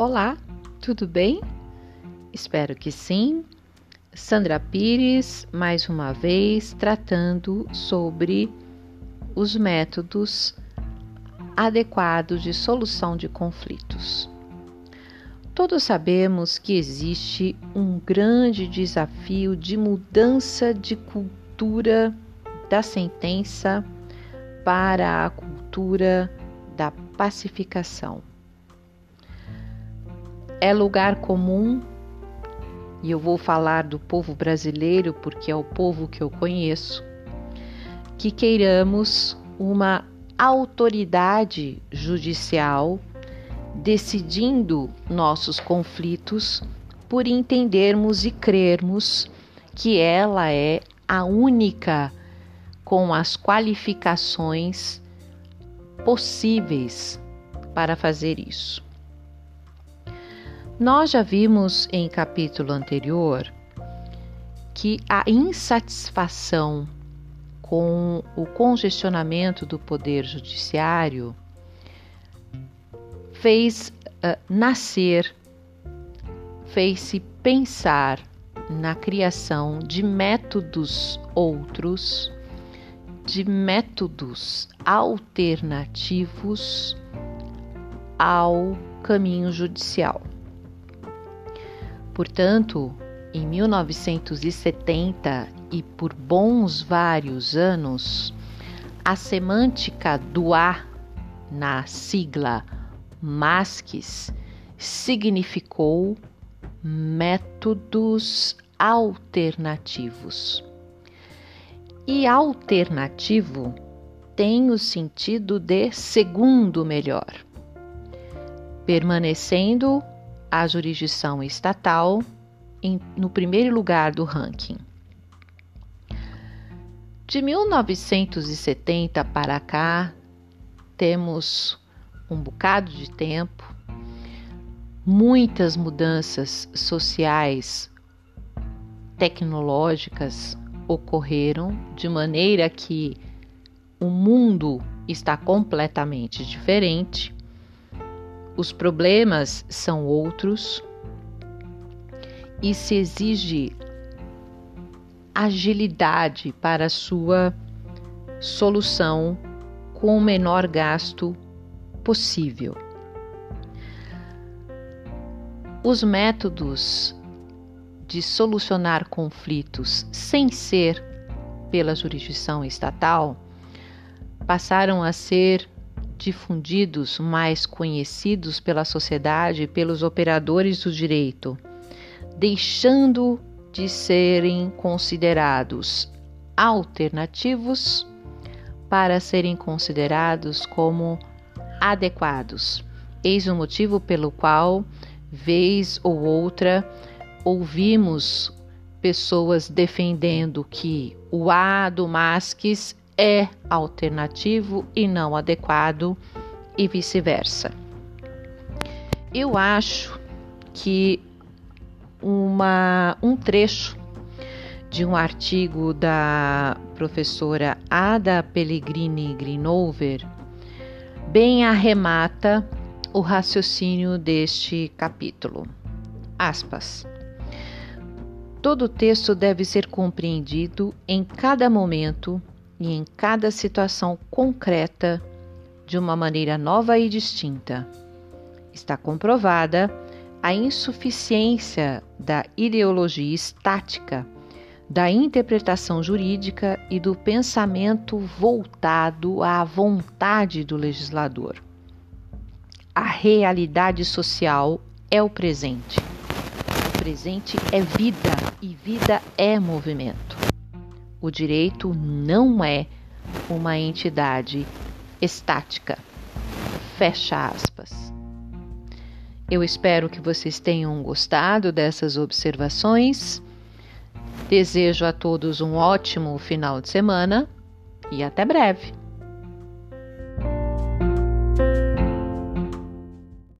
Olá, tudo bem? Espero que sim. Sandra Pires, mais uma vez, tratando sobre os métodos adequados de solução de conflitos. Todos sabemos que existe um grande desafio de mudança de cultura da sentença para a cultura da pacificação. É lugar comum, e eu vou falar do povo brasileiro porque é o povo que eu conheço, que queiramos uma autoridade judicial decidindo nossos conflitos por entendermos e crermos que ela é a única com as qualificações possíveis para fazer isso. Nós já vimos em capítulo anterior que a insatisfação com o congestionamento do poder judiciário fez uh, nascer, fez-se pensar na criação de métodos outros de métodos alternativos ao caminho judicial. Portanto, em 1970 e por bons vários anos, a semântica do A na sigla MASCs significou métodos alternativos. E alternativo tem o sentido de segundo melhor, permanecendo a jurisdição estatal em, no primeiro lugar do ranking. De 1970 para cá, temos um bocado de tempo, muitas mudanças sociais, tecnológicas, ocorreram de maneira que o mundo está completamente diferente, os problemas são outros e se exige agilidade para sua solução com o menor gasto possível. Os métodos de solucionar conflitos sem ser pela jurisdição estatal passaram a ser difundidos, mais conhecidos pela sociedade e pelos operadores do direito, deixando de serem considerados alternativos para serem considerados como adequados. Eis o motivo pelo qual, vez ou outra, ouvimos pessoas defendendo que o A do Masques é alternativo e não adequado e vice-versa. Eu acho que uma, um trecho de um artigo da professora Ada Pellegrini Grinover bem arremata o raciocínio deste capítulo. Aspas. Todo texto deve ser compreendido em cada momento e em cada situação concreta de uma maneira nova e distinta. Está comprovada a insuficiência da ideologia estática, da interpretação jurídica e do pensamento voltado à vontade do legislador. A realidade social é o presente presente é vida e vida é movimento. O direito não é uma entidade estática. Fecha aspas. Eu espero que vocês tenham gostado dessas observações. Desejo a todos um ótimo final de semana e até breve.